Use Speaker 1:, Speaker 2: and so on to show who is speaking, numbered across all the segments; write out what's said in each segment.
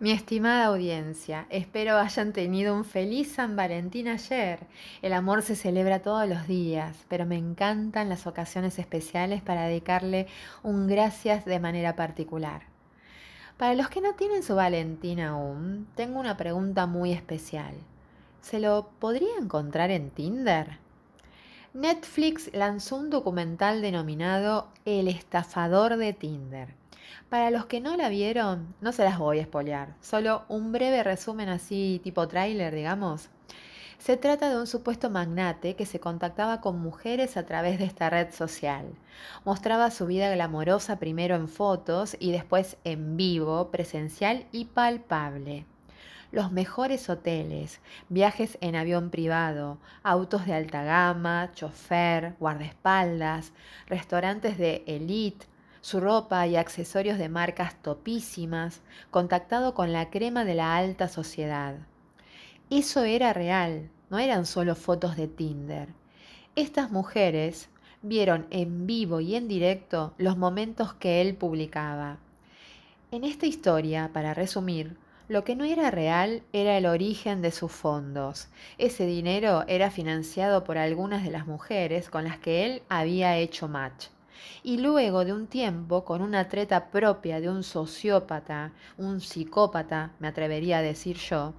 Speaker 1: Mi estimada audiencia, espero hayan tenido un feliz San Valentín ayer. El amor se celebra todos los días, pero me encantan las ocasiones especiales para dedicarle un gracias de manera particular. Para los que no tienen su Valentín aún, tengo una pregunta muy especial. ¿Se lo podría encontrar en Tinder? Netflix lanzó un documental denominado El estafador de Tinder para los que no la vieron, no se las voy a espolear, solo un breve resumen así tipo tráiler, digamos. Se trata de un supuesto magnate que se contactaba con mujeres a través de esta red social. Mostraba su vida glamorosa primero en fotos y después en vivo, presencial y palpable. Los mejores hoteles, viajes en avión privado, autos de alta gama, chofer, guardaespaldas, restaurantes de elite, su ropa y accesorios de marcas topísimas, contactado con la crema de la alta sociedad. Eso era real, no eran solo fotos de Tinder. Estas mujeres vieron en vivo y en directo los momentos que él publicaba. En esta historia, para resumir, lo que no era real era el origen de sus fondos. Ese dinero era financiado por algunas de las mujeres con las que él había hecho match y luego de un tiempo, con una treta propia de un sociópata, un psicópata, me atrevería a decir yo,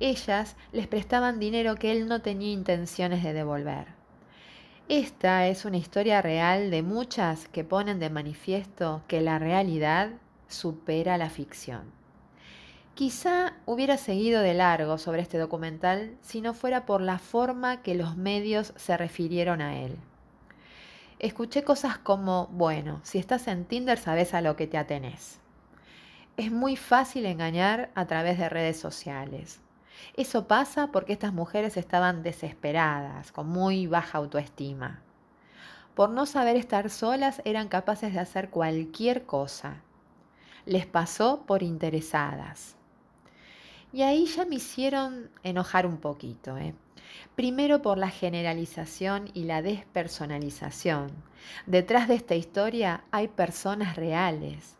Speaker 1: ellas les prestaban dinero que él no tenía intenciones de devolver. Esta es una historia real de muchas que ponen de manifiesto que la realidad supera la ficción. Quizá hubiera seguido de largo sobre este documental si no fuera por la forma que los medios se refirieron a él escuché cosas como, bueno, si estás en Tinder sabes a lo que te atenés. Es muy fácil engañar a través de redes sociales. Eso pasa porque estas mujeres estaban desesperadas, con muy baja autoestima. Por no saber estar solas eran capaces de hacer cualquier cosa. Les pasó por interesadas. Y ahí ya me hicieron enojar un poquito. ¿eh? Primero por la generalización y la despersonalización. Detrás de esta historia hay personas reales.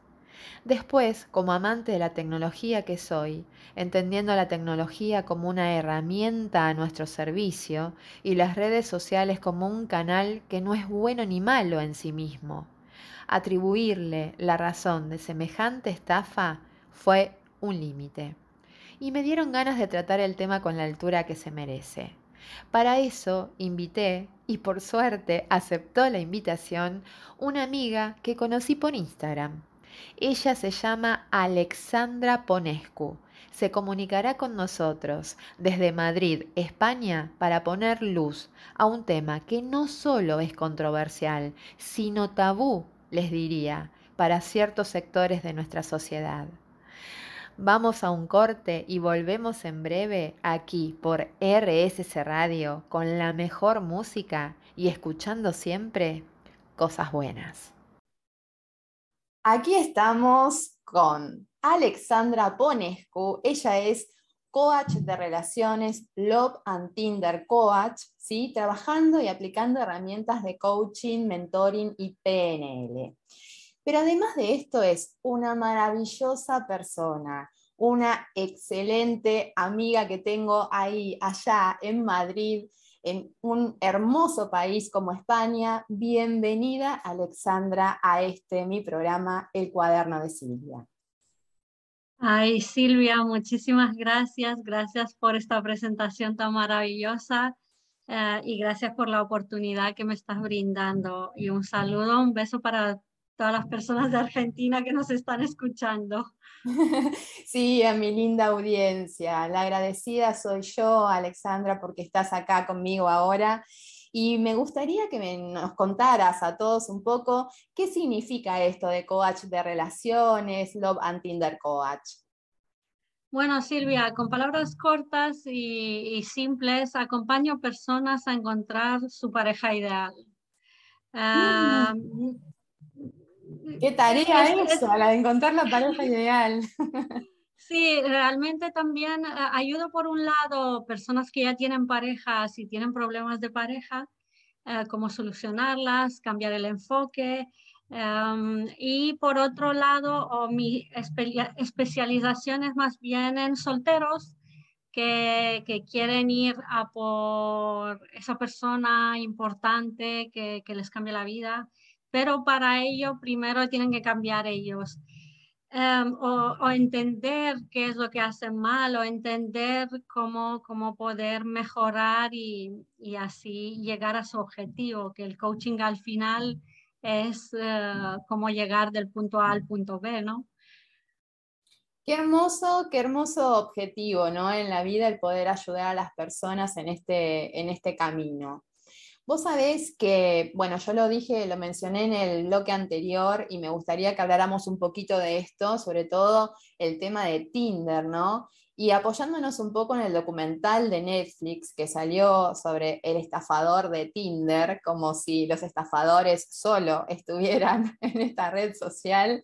Speaker 1: Después, como amante de la tecnología que soy, entendiendo la tecnología como una herramienta a nuestro servicio y las redes sociales como un canal que no es bueno ni malo en sí mismo, atribuirle la razón de semejante estafa fue un límite y me dieron ganas de tratar el tema con la altura que se merece. Para eso invité, y por suerte aceptó la invitación, una amiga que conocí por Instagram. Ella se llama Alexandra Ponescu. Se comunicará con nosotros desde Madrid, España, para poner luz a un tema que no solo es controversial, sino tabú, les diría, para ciertos sectores de nuestra sociedad. Vamos a un corte y volvemos en breve aquí por RSC Radio con la mejor música y escuchando siempre cosas buenas. Aquí estamos con Alexandra Ponescu. Ella es coach de relaciones, Love and Tinder Coach, ¿sí? trabajando y aplicando herramientas de coaching, mentoring y PNL. Pero además de esto es una maravillosa persona, una excelente amiga que tengo ahí, allá en Madrid, en un hermoso país como España. Bienvenida, Alexandra, a este mi programa, El Cuaderno de Silvia.
Speaker 2: Ay, Silvia, muchísimas gracias. Gracias por esta presentación tan maravillosa eh, y gracias por la oportunidad que me estás brindando. Y un saludo, un beso para todas las personas de Argentina que nos están escuchando.
Speaker 1: Sí, a mi linda audiencia. La agradecida soy yo, Alexandra, porque estás acá conmigo ahora. Y me gustaría que nos contaras a todos un poco qué significa esto de coach de relaciones, Love and Tinder Coach.
Speaker 2: Bueno, Silvia, con palabras cortas y, simples, acompaño personas a encontrar su pareja ideal. Mm.
Speaker 1: Qué tarea es, eso, la de encontrar la pareja ideal.
Speaker 2: Sí, realmente también eh, ayudo por un lado personas que ya tienen parejas y tienen problemas de pareja, eh, cómo solucionarlas, cambiar el enfoque, Em, y por otro lado, mi especialización es más bien en solteros que, quieren ir a por esa persona importante que, les cambie la vida, pero para ello primero tienen que cambiar ellos. Em, o, entender qué es lo que hacen mal, o entender cómo, cómo poder mejorar y, y así llegar a su objetivo, que el coaching al final es eh, cómo llegar del punto A al punto B, ¿no?
Speaker 3: Qué hermoso, qué hermoso objetivo, ¿no? En la vida el poder ayudar a las personas en este, en este camino. Vos sabés que, bueno, yo lo dije, lo mencioné en el bloque anterior y me gustaría que habláramos un poquito de esto, sobre todo el tema de Tinder, ¿no? Y apoyándonos un poco en el documental de Netflix que salió sobre el estafador de Tinder, como si los estafadores solo estuvieran en esta red social.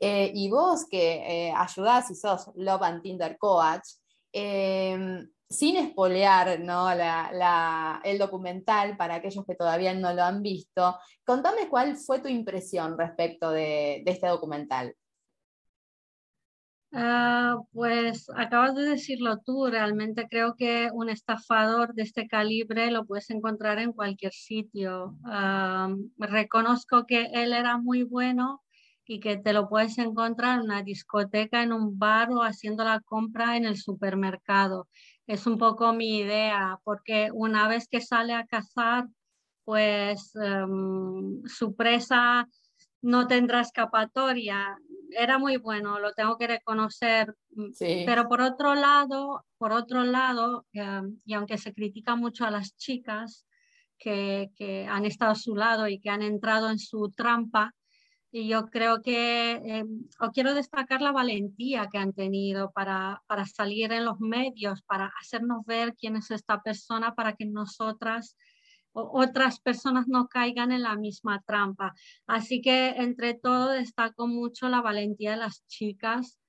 Speaker 3: Eh, y vos que eh, ayudás y sos Love and Tinder Coach, em, sin espolear ¿no? el documental para aquellos que todavía no lo han visto, contame cuál fue tu impresión respecto de, este documental.
Speaker 2: Ah, pues acabas de decirlo tú, realmente creo que un estafador de este calibre lo puedes encontrar en cualquier sitio. Reconozco que él era muy bueno y que te lo puedes encontrar en una discoteca, en un bar o haciendo la compra en el supermercado. Es un poco mi idea, porque una vez que sale a cazar, pues em, su presa no tendrá escapatoria. Era muy bueno, lo tengo que reconocer. Pero por otro lado, por otro lado, em, y aunque se critica mucho a las chicas que, que han estado a su lado y que han entrado en su trampa, y yo creo que, eh, o quiero destacar la valentía que han tenido para, para, salir en los medios, para hacernos ver quién es esta persona, para que nosotras o otras personas no caigan en la misma trampa. Así que entre todo destaco mucho la valentía de las chicas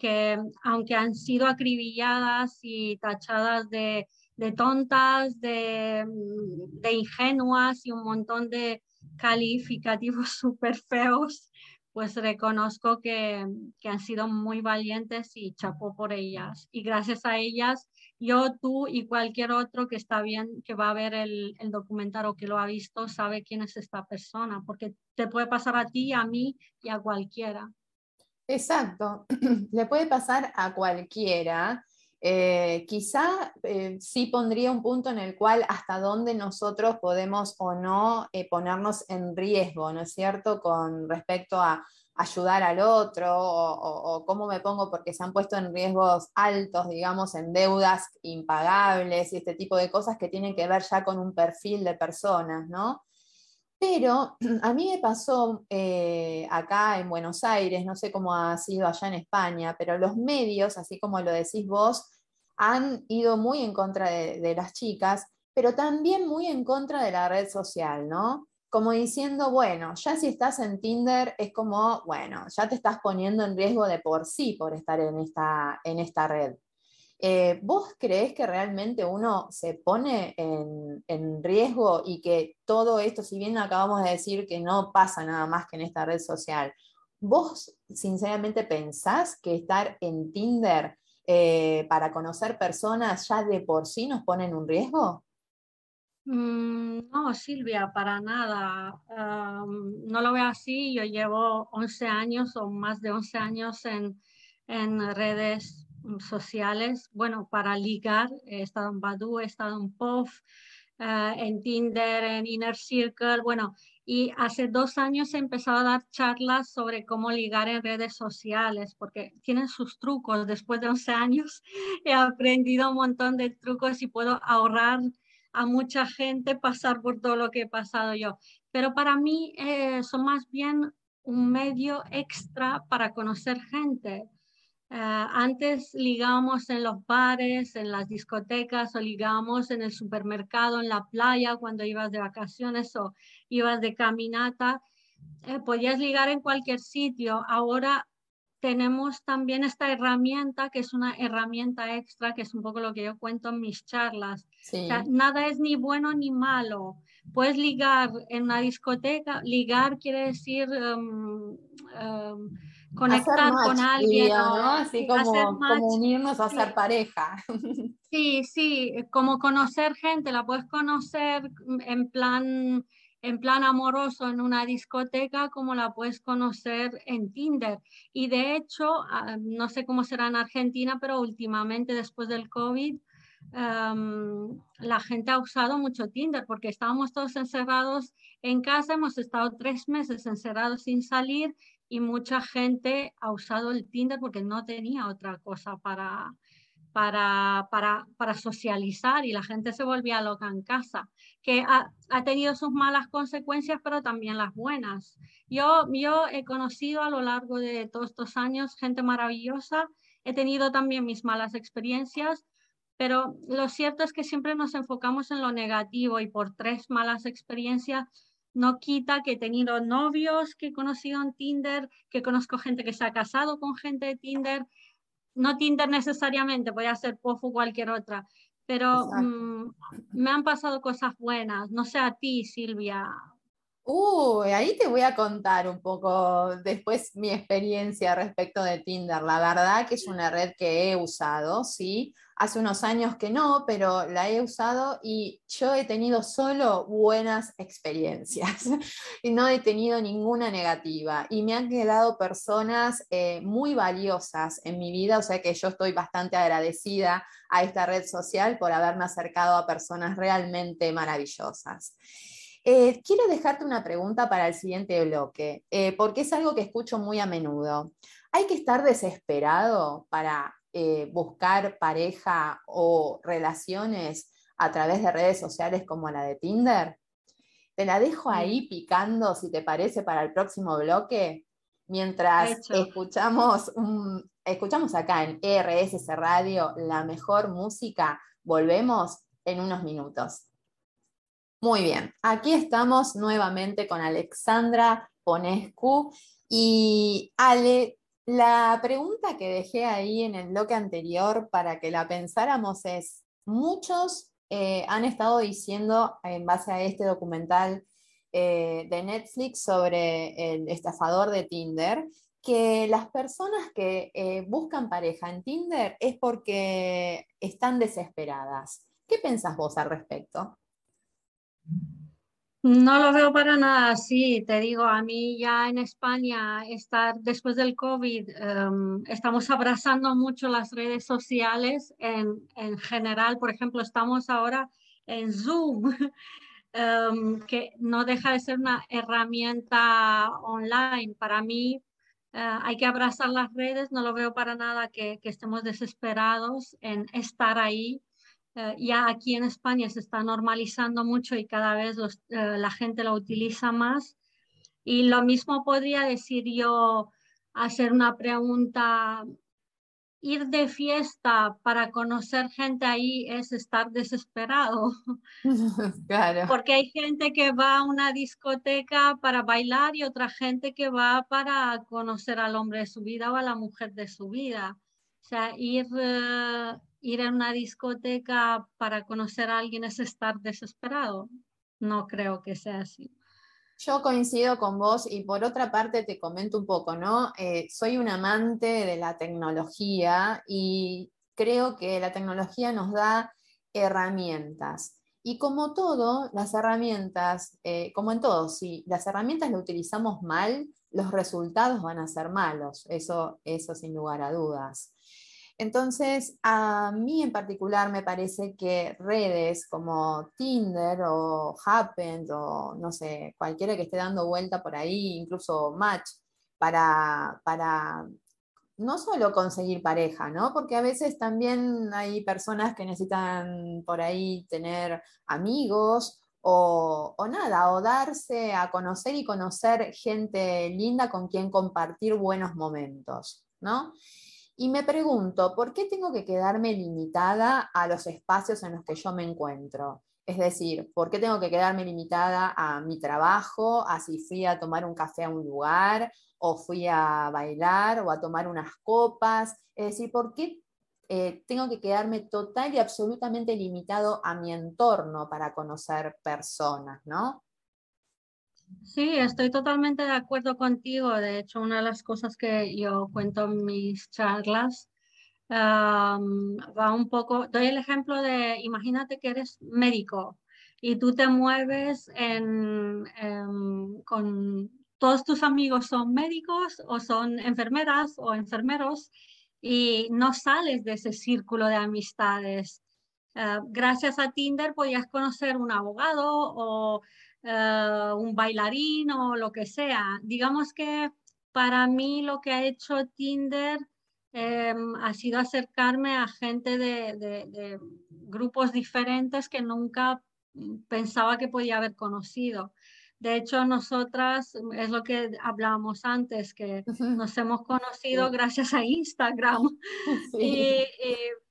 Speaker 2: que aunque han sido acribilladas y tachadas de, de tontas, de, de ingenuas y un montón de, calificativos súper feos, pues reconozco que, que, han sido muy valientes y chapó por ellas. Y gracias a ellas, yo, tú y cualquier otro que está bien, que va a ver el, el documental o que lo ha visto, sabe quién es esta persona, porque te puede pasar a ti, a mí y a cualquiera.
Speaker 3: Exacto, le puede pasar a cualquiera. Eh, quizá eh, sí pondría un punto en el cual hasta dónde nosotros podemos o no eh, ponernos en riesgo, ¿no es cierto?, con respecto a ayudar al otro o, o, cómo me pongo porque se han puesto en riesgos altos, digamos, en deudas impagables y este tipo de cosas que tienen que ver ya con un perfil de personas, ¿no? Pero a mí me pasó eh, acá en Buenos Aires, no sé cómo ha sido allá en España, pero los medios, así como lo decís vos, han ido muy en contra de, las chicas, pero también muy en contra de la red social, ¿no? Como diciendo, bueno, ya si estás en Tinder es como, bueno, ya te estás poniendo en riesgo de por sí por estar en esta, en esta red. Eh, ¿Vos crees que realmente uno se pone en, riesgo y que todo esto, si bien acabamos de decir que no pasa nada más que en esta red social, ¿vos sinceramente pensás que estar en Tinder eh, para conocer personas ya de por sí nos pone en un riesgo?
Speaker 2: Mm, no, Silvia, para nada. no lo veo así. Yo llevo 11 años o más de 11 años en, en redes sociales, bueno, para ligar, he estado en Badu, he estado en POF, eh, en Tinder, en Inner Circle, bueno, y hace dos años he empezado a dar charlas sobre cómo ligar en redes sociales, porque tienen sus trucos. Después de 11 años he aprendido un montón de trucos y puedo ahorrar a mucha gente pasar por todo lo que he pasado yo. Pero para mí eh, son más bien un medio extra para conocer gente. Ah, antes ligábamos en los bares, en las discotecas o ligábamos en el supermercado, en la playa cuando ibas de vacaciones o ibas de caminata. Eh, podías ligar en cualquier sitio. Ahora tenemos también esta herramienta, que es una herramienta extra, que es un poco lo que yo cuento en mis charlas. nada es ni bueno ni malo. Puedes ligar en una discoteca, ligar quiere decir em, em, conectar con alguien.
Speaker 3: Así como, unirnos a ser pareja.
Speaker 2: Sí, sí, como conocer gente, la puedes conocer en plan en plan amoroso en una discoteca como la puedes conocer en Tinder. Y de hecho, ah, no sé cómo será en Argentina, pero últimamente después del COVID, la gente ha usado mucho Tinder porque estábamos todos encerrados en casa, hemos estado tres meses encerrados sin salir y mucha gente ha usado el Tinder porque no tenía otra cosa para, para, para, para socializar y la gente se volvía loca en casa que ha, tenido sus malas consecuencias, pero también las buenas. Yo, yo he conocido a lo largo de todos estos años gente maravillosa, he tenido también mis malas experiencias, pero lo cierto es que siempre nos enfocamos en lo negativo y por tres malas experiencias no quita que he tenido novios que he conocido en Tinder, que conozco gente que se ha casado con gente de Tinder, no Tinder necesariamente, puede ser POF o cualquier otra, pero mm, me han pasado cosas buenas. No sé a ti, Silvia.
Speaker 3: Uy, ahí te voy a contar un poco después mi experiencia respecto de Tinder. La verdad que es una red que he usado, sí. Hace unos años que no, pero la he usado y yo he tenido solo buenas experiencias y no he tenido ninguna negativa. Y me han quedado personas eh, muy valiosas en mi vida, o sea que yo estoy bastante agradecida a esta red social por haberme acercado a personas realmente maravillosas. Eh, quiero dejarte una pregunta para el siguiente bloque, eh, porque es algo que escucho muy a menudo. ¿Hay que estar desesperado para eh, buscar pareja o relaciones a través de redes sociales como la de Tinder? Te la dejo ahí picando, si te parece, para el próximo bloque, mientras escuchamos, escuchamos acá en ERSS Radio la mejor música. Volvemos en unos minutos. Muy bien, aquí estamos nuevamente con Alexandra Ponescu y Ale, la pregunta que dejé ahí en el bloque anterior para que la pensáramos es, muchos eh, han estado diciendo en base a este documental eh, de Netflix sobre el estafador de Tinder, que las personas que eh, buscan pareja en Tinder es porque están desesperadas. ¿Qué pensás vos al respecto?
Speaker 2: No lo veo para nada así, te digo, a mí ya en España, estar después del COVID, em, estamos abrazando mucho las redes sociales en, general, por ejemplo, estamos ahora en Zoom, em, que no deja de ser una herramienta online. Para mí eh, hay que abrazar las redes, no lo veo para nada que, que estemos desesperados en estar ahí eh, ya aquí en España se está normalizando mucho y cada vez eh, la gente lo utiliza más. Y lo mismo podría decir yo, hacer una pregunta, ir de fiesta para conocer gente ahí es estar desesperado. Claro. Porque hay gente que va a una discoteca para bailar y otra gente que va para conocer al hombre de su vida o a la mujer de su vida. O sea, ir, eh, ir a una discoteca para conocer a alguien es estar desesperado. No creo que sea así.
Speaker 3: Yo coincido con vos y por otra parte te comento un poco, ¿no? Eh, soy un amante de la tecnología y creo que la tecnología nos da herramientas. Y como todo, las herramientas, eh, como en todo, si las herramientas las utilizamos mal, los resultados van a ser malos, eso, eso sin lugar a dudas. Entonces, a mí en particular me parece que redes como Tinder o Happen o no sé, cualquiera que esté dando vuelta por ahí, incluso Match, para, para no solo conseguir pareja, ¿no? Porque a veces también hay personas que necesitan por ahí tener amigos o, o, nada, o darse a conocer y conocer gente linda con quien compartir buenos momentos, ¿no? Y me pregunto, ¿por qué tengo que quedarme limitada a los espacios en los que yo me encuentro? Es decir, ¿por qué tengo que quedarme limitada a mi trabajo, a si fui a tomar un café a un lugar, o fui a bailar o a tomar unas copas. Es decir, ¿por qué eh, tengo que quedarme total y absolutamente limitado a mi entorno para conocer personas, ¿no?
Speaker 2: Sí, estoy totalmente de acuerdo contigo. De hecho, una de las cosas que yo cuento en mis charlas va un poco, doy el ejemplo de, imagínate que eres médico y tú te mueves con todos tus amigos son médicos o son enfermeras o enfermeros y no sales de ese círculo de amistades. Ah, gracias a Tinder podías conocer un abogado o eh, un bailarín o lo que sea. Digamos que para mí lo que ha hecho Tinder em, ha sido acercarme a gente de, grupos diferentes que nunca pensaba que podía haber conocido. De hecho, nosotras, es lo que hablábamos antes, que nos hemos conocido gracias a Instagram. Y,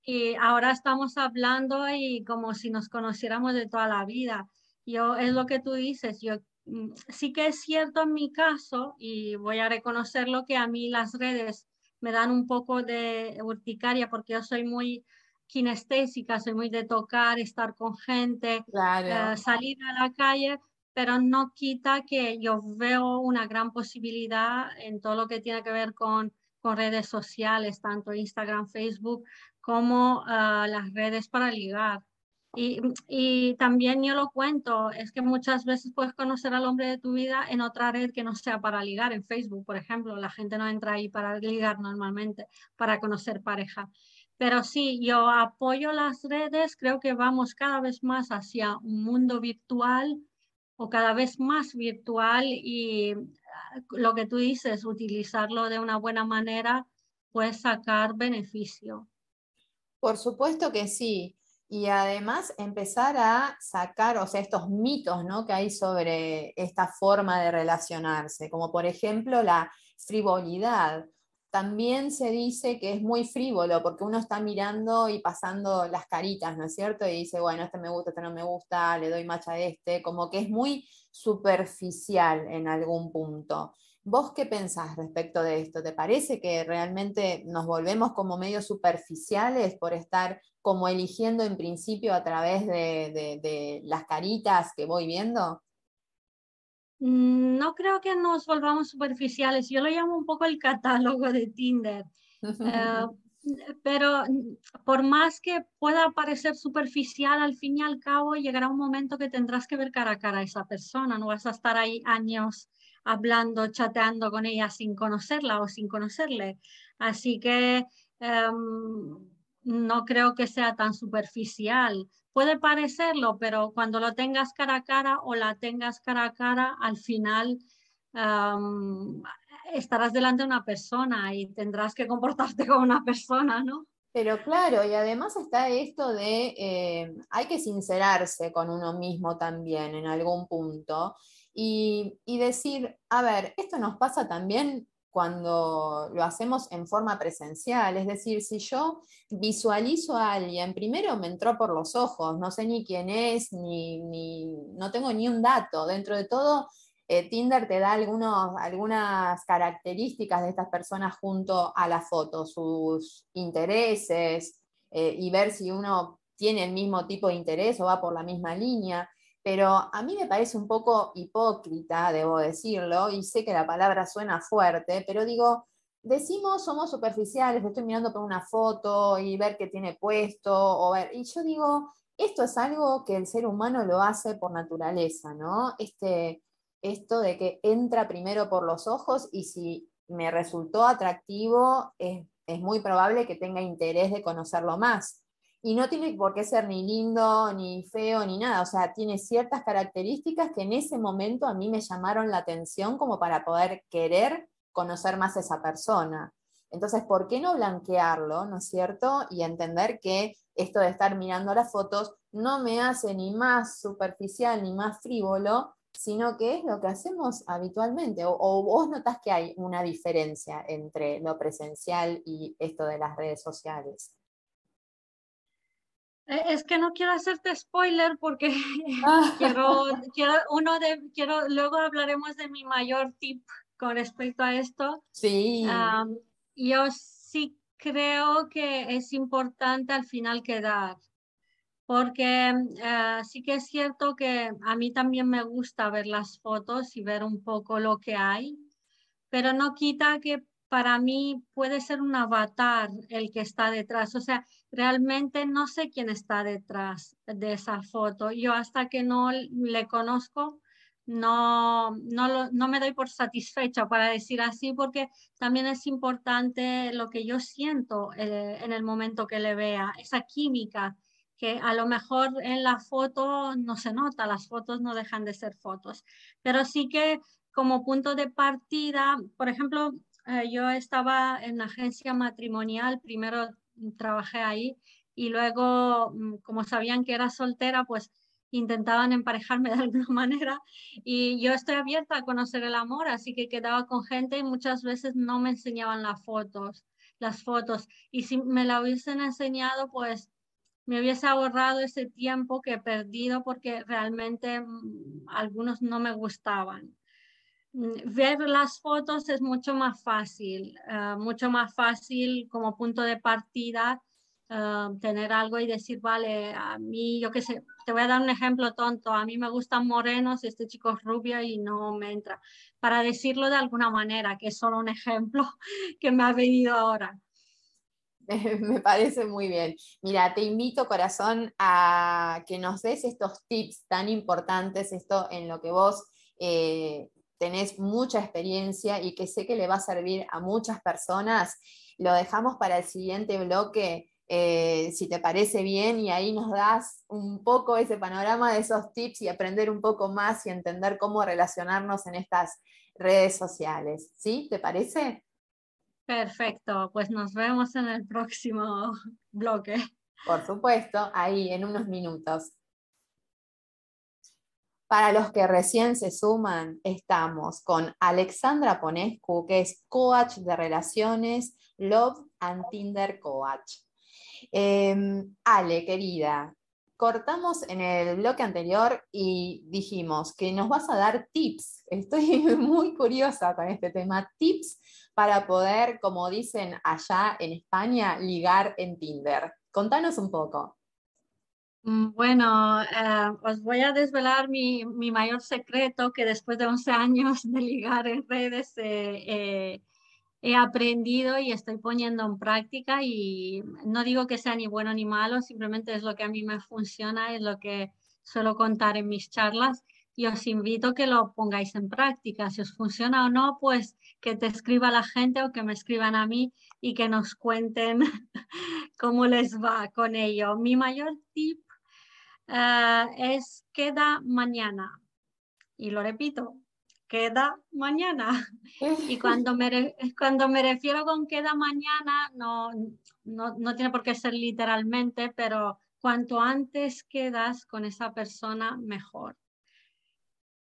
Speaker 2: y, ahora estamos hablando y como si nos conociéramos de toda la vida. Yo, es lo que tú dices, yo mm, sí que es cierto en mi caso, y voy a reconocerlo, que a mí las redes me dan un poco de urticaria porque yo soy muy kinestésica, soy muy de tocar, estar con gente, eh, salir a la calle, pero no quita que yo veo una gran posibilidad en todo lo que tiene que ver con, con redes sociales, tanto Instagram, Facebook, como ah, las redes para ligar. Y, y, también yo lo cuento, es que muchas veces puedes conocer al hombre de tu vida en otra red que no sea para ligar, en Facebook, por ejemplo. La gente no entra ahí para ligar normalmente, para conocer pareja. Pero sí, yo apoyo las redes, creo que vamos cada vez más hacia un mundo virtual o cada vez más virtual y ah, lo que tú dices, utilizarlo de una buena manera, puedes sacar beneficio.
Speaker 3: Por supuesto que sí y además empezar a sacar, o sea, estos mitos ¿no? que hay sobre esta forma de relacionarse, como por ejemplo la frivolidad. También se dice que es muy frívolo porque uno está mirando y pasando las caritas, ¿no es cierto? Y dice, bueno, este me gusta, este no me gusta, le doy match a este, como que es muy superficial en algún punto. ¿Vos qué pensás respecto de esto? ¿Te parece que realmente nos volvemos como medio superficiales por estar como eligiendo en principio a través de, las caritas que voy viendo?
Speaker 2: Mm, no creo que nos volvamos superficiales. Yo lo llamo un poco el catálogo de Tinder. Eh, pero por más que pueda parecer superficial, al fin y al cabo llegará un momento que tendrás que ver cara a cara a esa persona. No vas a estar ahí años hablando, chateando con ella sin conocerla o sin conocerle. Así que em, no creo que sea tan superficial. Puede parecerlo, pero cuando lo tengas cara a cara o la tengas cara a cara, al final estarás delante de una persona y tendrás que comportarte como una persona, ¿no?
Speaker 3: Pero claro, y además está esto de, eh, hay que sincerarse con uno mismo también en algún punto y, decir, a ver, esto nos pasa también cuando lo hacemos en forma presencial, es decir, si yo visualizo a alguien, primero me entró por los ojos, no sé ni quién es, ni, no tengo ni un dato, dentro de todo, eh, Tinder te da algunos, algunas características de estas personas junto a la foto, sus intereses, eh, y ver si uno tiene el mismo tipo de interés o va por la misma línea pero a mí me parece un poco hipócrita, debo decirlo, y sé que la palabra suena fuerte, pero digo, decimos somos superficiales, estoy mirando por una foto y ver qué tiene puesto, o ver, y yo digo, esto es algo que el ser humano lo hace por naturaleza, ¿no? Este, esto de que entra primero por los ojos y si me resultó atractivo, es, es muy probable que tenga interés de conocerlo más y no tiene por qué ser ni lindo, ni feo, ni nada. O sea, tiene ciertas características que en ese momento a mí me llamaron la atención como para poder querer conocer más a esa persona. Entonces, ¿por qué no blanquearlo, no es cierto? Y entender que esto de estar mirando las fotos no me hace ni más superficial ni más frívolo, sino que es lo que hacemos habitualmente. O, vos notás que hay una diferencia entre lo presencial y esto de las redes sociales.
Speaker 2: Eh, es que no quiero hacerte spoiler porque ah. quiero, quiero, uno de, quiero, luego hablaremos de mi mayor tip con respecto a esto.
Speaker 3: Sí.
Speaker 2: yo sí creo que es importante al final quedar, porque eh, sí que es cierto que a mí también me gusta ver las fotos y ver un poco lo que hay, pero no quita que para mí puede ser un avatar el que está detrás. O sea, realmente no sé quién está detrás de esa foto. Yo hasta que no le conozco, no, no, no me doy por satisfecha para decir así, porque también es importante lo que yo siento eh, en el momento que le vea, esa química que a lo mejor en la foto no se nota, las fotos no dejan de ser fotos, pero sí que como punto de partida, por ejemplo, eh, yo estaba en agencia matrimonial, primero trabajé ahí y luego, mm, como sabían que era soltera, pues intentaban emparejarme de alguna manera y yo estoy abierta a conocer el amor, así que quedaba con gente y muchas veces no me enseñaban las fotos, las fotos y si me la hubiesen enseñado, pues me hubiese ahorrado ese tiempo que he perdido porque realmente mm, algunos no me gustaban. Mm, ver las fotos es mucho más fácil, eh, mucho más fácil como punto de partida eh, tener algo y decir, vale, a mí, yo qué sé, te voy a dar un ejemplo tonto, a mí me gustan morenos, este chico es rubio y no me entra, para decirlo de alguna manera, que es solo un ejemplo que me ha venido ahora.
Speaker 3: Me parece muy bien. Mira, te invito, corazón, a que nos des estos tips tan importantes, esto en lo que vos eh, tenés mucha experiencia y que sé que le va a servir a muchas personas. Lo dejamos para el siguiente bloque, eh, si te parece bien, y ahí nos das un poco ese panorama de esos tips y aprender un poco más y entender cómo relacionarnos en estas redes sociales. ¿Sí? ¿Te parece?
Speaker 2: Perfecto, pues nos vemos en el próximo bloque.
Speaker 3: Por supuesto, ahí en unos minutos. Para los que recién se suman, estamos con Alexandra Ponescu, que es coach de relaciones, Love and Tinder Coach. Em, Ale, querida, cortamos en el bloque anterior y dijimos que nos vas a dar tips. Estoy muy curiosa con este tema, tips para poder, como dicen allá en España, ligar en Tinder. Contanos un poco.
Speaker 2: Mm, bueno, eh, os voy a desvelar mi, mayor secreto que después de 11 años de ligar en redes eh, eh, he aprendido y estoy poniendo en práctica y no digo que sea ni bueno ni malo, simplemente es lo que a mí me funciona, es lo que suelo contar en mis charlas y os invito a que lo pongáis en práctica. Si os funciona o no, pues que te escriba la gente o que me escriban a mí y que nos cuenten cómo les va con ello. Mi mayor tip Ah, es queda mañana. Y lo repito, queda mañana. Y cuando me, cuando me refiero con queda mañana, no, no, no, tiene por qué ser literalmente, pero cuanto antes quedas con esa persona, mejor.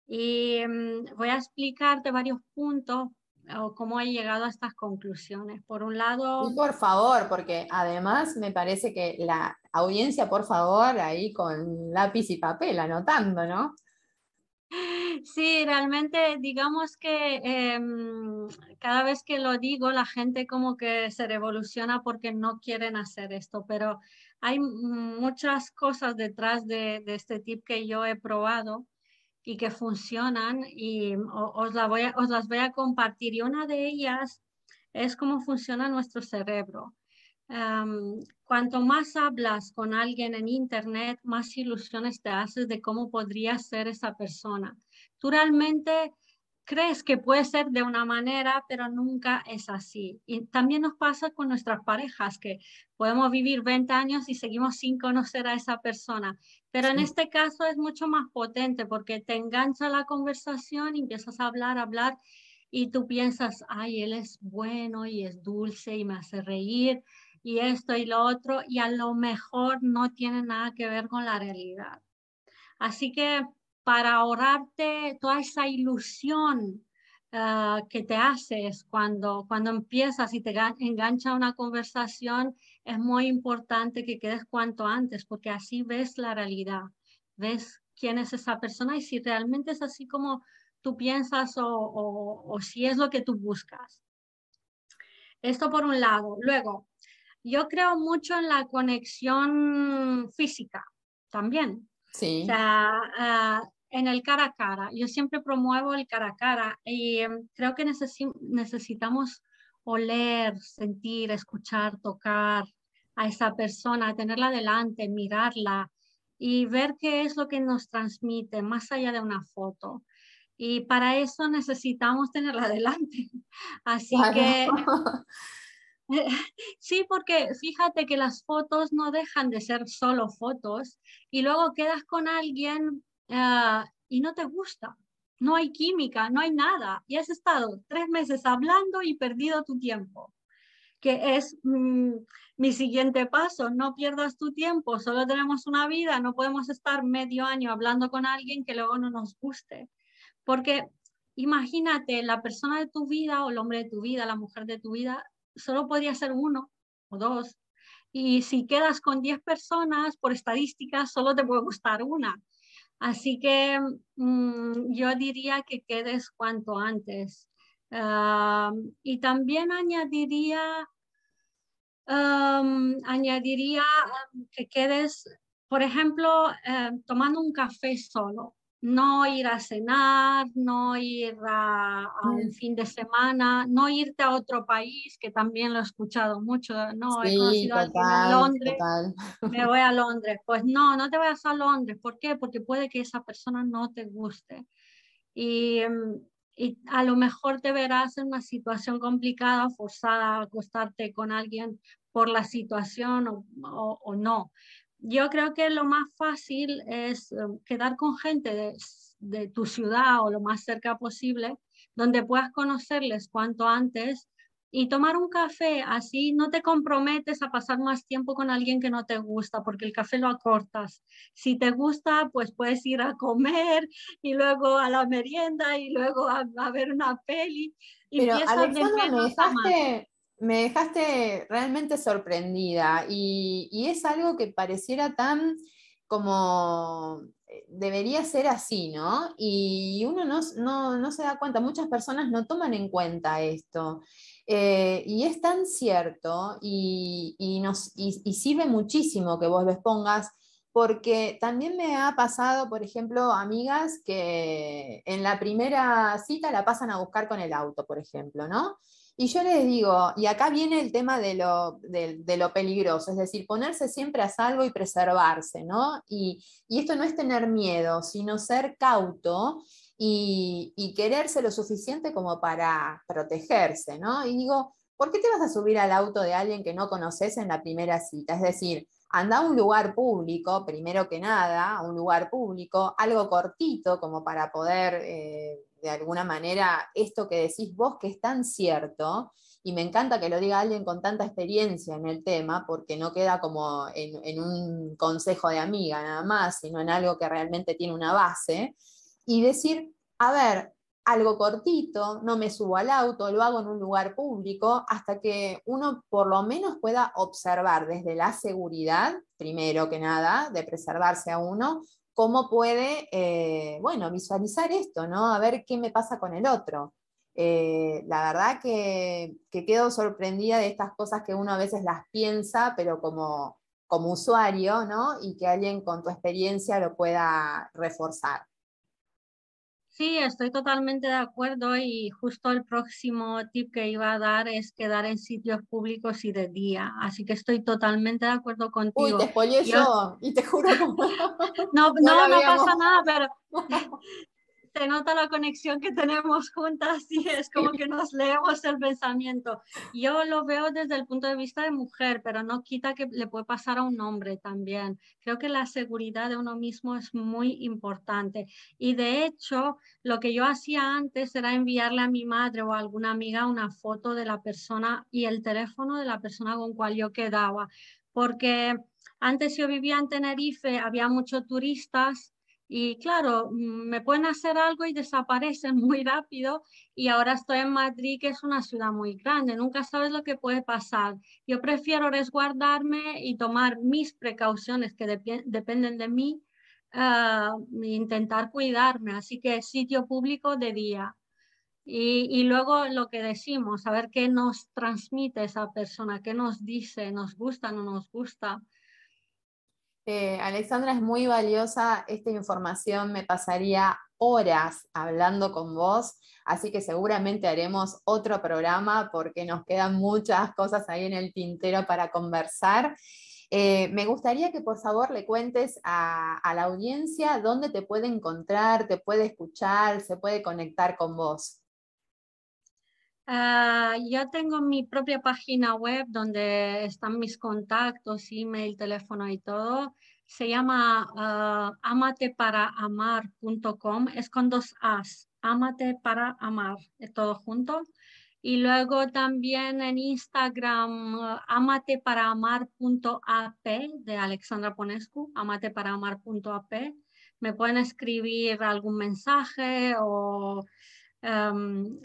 Speaker 2: Y mm, voy a explicarte varios puntos o cómo he llegado a estas conclusiones. Por un lado...
Speaker 3: por favor, porque además me parece que la audiencia, por favor, ahí con lápiz y papel, anotando, ¿no?
Speaker 2: Sí, realmente digamos que em, cada vez que lo digo la gente como que se revoluciona porque no quieren hacer esto, pero hay muchas cosas detrás de, de este tip que yo he probado y que funcionan y voy os las voy a compartir. Y una de ellas es cómo funciona nuestro cerebro. cuanto más hablas con alguien en Internet, más ilusiones te haces de cómo podría ser esa persona. Tú crees que puede ser de una manera, pero nunca es así. Y también nos pasa con nuestras parejas, que podemos vivir 20 años y seguimos sin conocer a esa persona. Pero en este caso es mucho más potente porque te engancha la conversación y empiezas a hablar, hablar y tú piensas, ay, él es bueno y es dulce y me hace reír y esto y lo otro y a lo mejor no tiene nada que ver con la realidad. Así que para ahorrarte toda esa ilusión ah, que te haces cuando, cuando empiezas y te engancha una conversación, es muy importante que quedes cuanto antes, porque así ves la realidad, ves quién es esa persona y si realmente es así como tú piensas o, si es lo que tú buscas. Esto por un lado. Luego, yo creo mucho en la conexión física también.
Speaker 3: Sí.
Speaker 2: O sea, ah, en el cara a cara. Yo siempre promuevo el cara a cara y em, creo que necesitamos oler, sentir, escuchar, tocar a esa persona, tenerla delante, mirarla y ver qué es lo que nos transmite más allá de una foto. Y para eso necesitamos tenerla delante. Así que sí, porque fíjate que las fotos no dejan de ser solo fotos y luego quedas con alguien ah, y no te gusta. No hay química, no hay nada. Y has estado tres meses hablando y perdido tu tiempo, que es mm, mi siguiente paso. No pierdas tu tiempo, solo tenemos una vida, no podemos estar medio año hablando con alguien que luego no nos guste. Porque imagínate, la persona de tu vida o el hombre de tu vida, la mujer de tu vida, solo podría ser uno o dos. Y si quedas con 10 personas, por estadísticas, solo te puede gustar una. Así que mm, yo diría que quedes cuanto antes. Ah, y también añadiría, añadiría que quedes, por ejemplo, eh, tomando un café solo no ir a cenar, no ir a, un mm. fin de semana, no irte a otro país, que también lo he escuchado mucho, no, he conocido a Londres, me voy a Londres. Pues no, no te vayas a Londres, ¿por qué? Porque puede que esa persona no te guste. Y, y a lo mejor te verás en una situación complicada, forzada a acostarte con alguien por la situación o, o no yo creo que lo más fácil es eh, quedar con gente de, tu ciudad o lo más cerca posible, donde puedas conocerles cuanto antes y tomar un café, así no te comprometes a pasar más tiempo con alguien que no te gusta, porque el café lo acortas. Si te gusta, pues puedes ir a comer y luego a la merienda y luego a, ver una peli.
Speaker 3: Pero me dejaste, me dejaste realmente sorprendida y, es algo que pareciera tan como eh, debería ser así, ¿no? Y uno no, se da cuenta, muchas personas no toman en cuenta esto. Eh, y es tan cierto y, nos, y, sirve muchísimo que vos lo expongas, porque también me ha pasado, por ejemplo, amigas que en la primera cita la pasan a buscar con el auto, por ejemplo, ¿no? Y yo les digo, y acá viene el tema de lo, de, lo peligroso, es decir, ponerse siempre a salvo y preservarse, ¿no? Y, esto no es tener miedo, sino ser cauto y, y, quererse lo suficiente como para protegerse, ¿no? Y digo, ¿por qué te vas a subir al auto de alguien que no conoces en la primera cita? Es decir, anda a un lugar público, primero que nada, a un lugar público, algo cortito como para poder... Eh, de alguna manera esto que decís vos que es tan cierto, y me encanta que lo diga alguien con tanta experiencia en el tema, porque no queda como en, un consejo de amiga nada más, sino en algo que realmente tiene una base, y decir, a ver, algo cortito, no me subo al auto, lo hago en un lugar público, hasta que uno por lo menos pueda observar desde la seguridad, primero que nada, de preservarse a uno, cómo puede, eh, bueno, visualizar esto, ¿no? A ver qué me pasa con el otro. Eh, la verdad que, quedo sorprendida de estas cosas que uno a veces las piensa, pero como, como usuario, ¿no? Y que alguien con tu experiencia lo pueda reforzar.
Speaker 2: Sí, estoy totalmente de acuerdo y justo el próximo tip que iba a dar es quedar en sitios públicos y de día. Así que estoy totalmente de acuerdo contigo.
Speaker 3: Uy, te spoilé yo, y te juro que
Speaker 2: no, no, no pasa nada, pero se nota la conexión que tenemos juntas y es como que nos leemos el pensamiento. Yo lo veo desde el punto de vista de mujer, pero no quita que le puede pasar a un hombre también. Creo que la seguridad de uno mismo es muy importante. Y de hecho, lo que yo hacía antes era enviarle a mi madre o a alguna amiga una foto de la persona y el teléfono de la persona con cual yo quedaba. Porque antes yo vivía en Tenerife, había muchos turistas y claro, mm, me pueden hacer algo y desaparecen muy rápido. Y ahora estoy en Madrid, que es una ciudad muy grande. Nunca sabes lo que puede pasar. Yo prefiero resguardarme y tomar mis precauciones que dependen de mí ah, intentar cuidarme. Así que sitio público de día. Y, y, luego lo que decimos, a ver qué nos transmite esa persona, qué nos dice, nos gusta, no nos gusta.
Speaker 3: Eh, Alexandra, es muy valiosa esta información, me pasaría horas hablando con vos, así que seguramente haremos otro programa porque nos quedan muchas cosas ahí en el tintero para conversar. Eh, me gustaría que por favor le cuentes a, a la audiencia dónde te puede encontrar, te puede escuchar, se puede conectar con vos.
Speaker 2: Uh, yo tengo mi propia página web donde están mis contactos, email, teléfono y todo. Se llama uh, amateparaamar.com, es con dos As, amate para amar, es todo junto. Y luego también en Instagram, uh, amateparaamar.ap de Alexandra Ponescu, amateparaamar.ap. Me pueden escribir algún mensaje o um,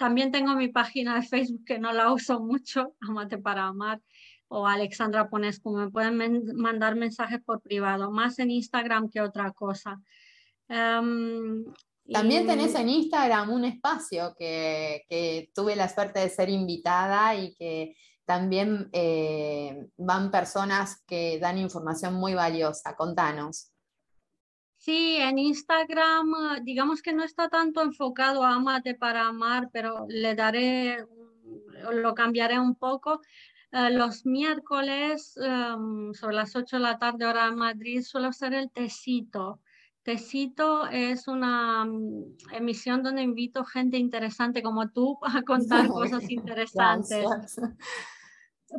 Speaker 2: también tengo mi página de Facebook que no la uso mucho, Amate para Amar, o Alexandra Ponescu. Me pueden mandar mensajes por privado, más en Instagram que otra cosa.
Speaker 3: Em, también tenés en Instagram un espacio que, tuve la suerte de ser invitada y que también eh, van personas que dan información muy valiosa. Contanos.
Speaker 2: Sí, en Instagram, eh, digamos que no está tanto enfocado a Amate para amar, pero le daré, lo cambiaré un poco. Eh, los miércoles, sobre las 8 de la tarde, hora de Madrid, suelo hacer el tecito. Tecito es una mm, emisión donde invito gente interesante como tú a contar cosas interesantes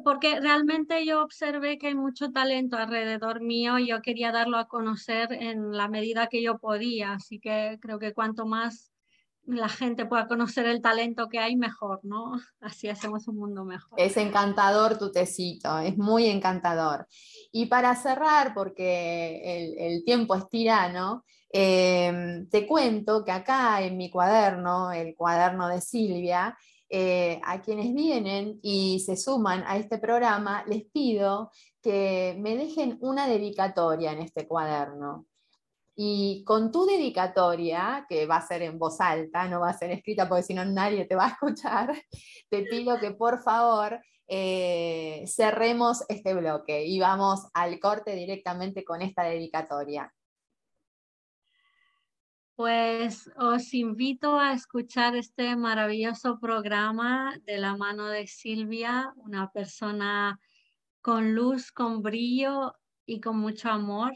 Speaker 2: porque realmente yo observé que hay mucho talento alrededor mío y yo quería darlo a conocer en la medida que yo podía, así que creo que cuanto más la gente pueda conocer el talento que hay, mejor, ¿no? Así hacemos un mundo mejor.
Speaker 3: Es encantador tu tecito, es muy encantador. Y para cerrar, porque el, tiempo es tirano, eh, te cuento que acá en mi cuaderno, el cuaderno de Silvia, eh, a quienes vienen y se suman a este programa, les pido que me dejen una dedicatoria en este cuaderno. Y con tu dedicatoria, que va a ser en voz alta, no va a ser escrita porque si no nadie te va a escuchar, te pido que por favor eh, cerremos este bloque y vamos al corte directamente con esta dedicatoria.
Speaker 2: Pues os invito a escuchar este maravilloso programa de la mano de Silvia, una persona con luz, con brillo y con mucho amor,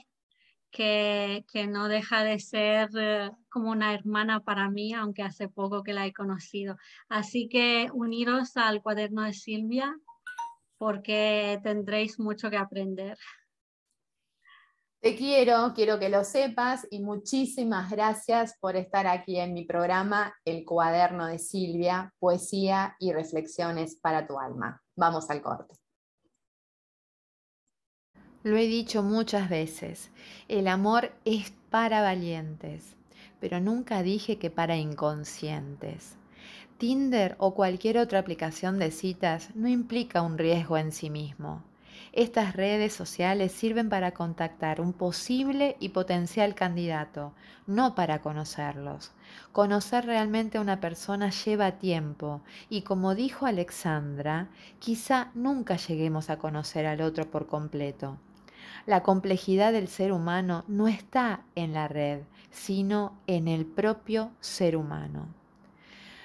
Speaker 2: que, que no deja de ser eh, como una hermana para mí, aunque hace poco que la he conocido. Así que uniros al cuaderno de Silvia porque tendréis mucho que aprender.
Speaker 3: Te quiero, quiero que lo sepas y muchísimas gracias por estar aquí en mi programa El cuaderno de Silvia, poesía y reflexiones para tu alma. Vamos al corte.
Speaker 1: Lo he dicho muchas veces, el amor es para valientes, pero nunca dije que para inconscientes. Tinder o cualquier otra aplicación de citas no implica un riesgo en sí mismo estas redes sociales sirven para contactar un posible y potencial candidato, no para conocerlos. Conocer realmente a una persona lleva tiempo y como dijo Alexandra, quizá nunca lleguemos a conocer al otro por completo. La complejidad del ser humano no está en la red, sino en el propio ser humano.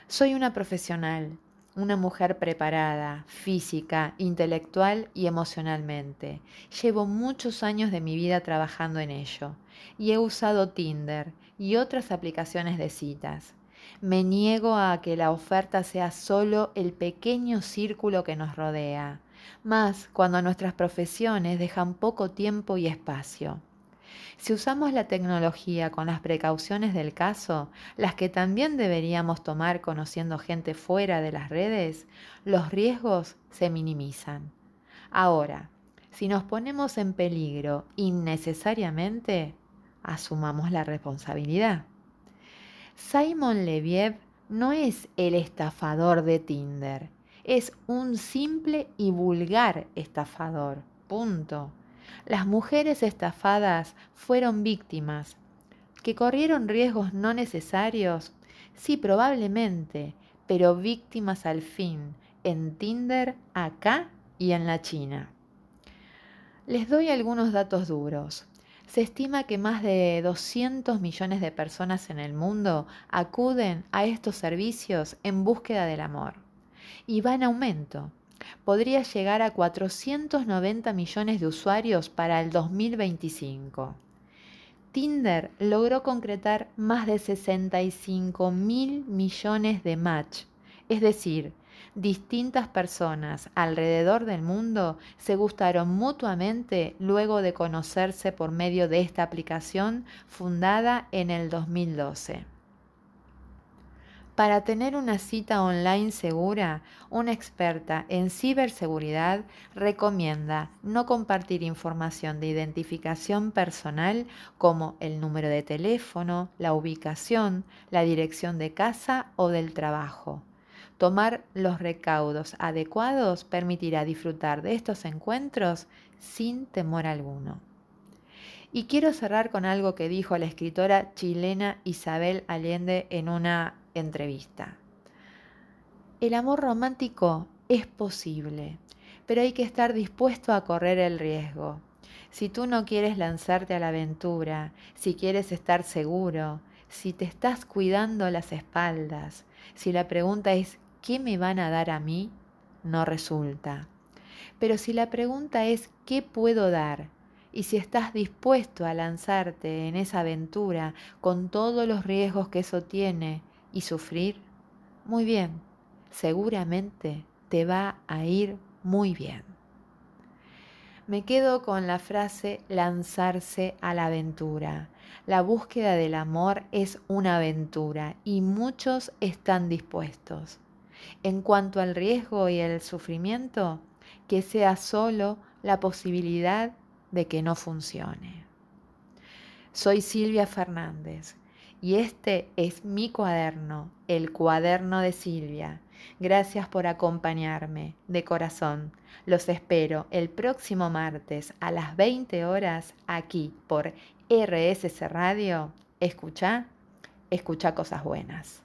Speaker 1: Soy una profesional una mujer preparada, física, intelectual y emocionalmente. Llevo muchos años de mi vida trabajando en ello y he usado Tinder y otras aplicaciones de citas. Me niego a que la oferta sea solo el pequeño círculo que nos rodea, más cuando nuestras profesiones dejan poco tiempo y espacio. Si usamos la tecnología con las precauciones del caso, las que también deberíamos tomar conociendo gente fuera de las redes, los riesgos se minimizan. Ahora, si nos ponemos en peligro innecesariamente, asumamos la responsabilidad. Simon Leviev no es el estafador de Tinder, es un simple y vulgar estafador. Punto. Las mujeres estafadas fueron víctimas. ¿Que corrieron riesgos no necesarios? Sí, probablemente, pero víctimas al fin, en Tinder, acá y en la China. Les doy algunos datos duros. Se estima que más de 200 millones de personas en el mundo acuden a estos servicios en búsqueda del amor. Y va en aumento. Podría llegar a 490 millones de usuarios para el 2025. Tinder logró concretar más de 65 mil millones de match, es decir, distintas personas alrededor del mundo se gustaron mutuamente luego de conocerse por medio de esta aplicación fundada en el 2012. Para tener una cita online segura, una experta en ciberseguridad recomienda no compartir información de identificación personal como el número de teléfono, la ubicación, la dirección de casa o del trabajo. Tomar los recaudos adecuados permitirá disfrutar de estos encuentros sin temor alguno. Y quiero cerrar con algo que dijo la escritora chilena Isabel Allende en una entrevista. El amor romántico es posible, pero hay que estar dispuesto a correr el riesgo. Si tú no quieres lanzarte a la aventura, si quieres estar seguro, si te estás cuidando las espaldas, si la pregunta es ¿qué me van a dar a mí? No resulta. Pero si la pregunta es ¿qué puedo dar? Y si estás dispuesto a lanzarte en esa aventura con todos los riesgos que eso tiene y sufrir, muy bien, seguramente te va a ir muy bien. Me quedo con la frase lanzarse a la aventura. La búsqueda del amor es una aventura y muchos están dispuestos. En cuanto al riesgo y el sufrimiento, que sea solo la posibilidad de que no funcione. Soy Silvia Fernández y este es mi cuaderno, el cuaderno de Silvia. Gracias por acompañarme de corazón. Los espero el próximo martes a las 20 horas aquí por RSC Radio. Escucha, escucha cosas buenas.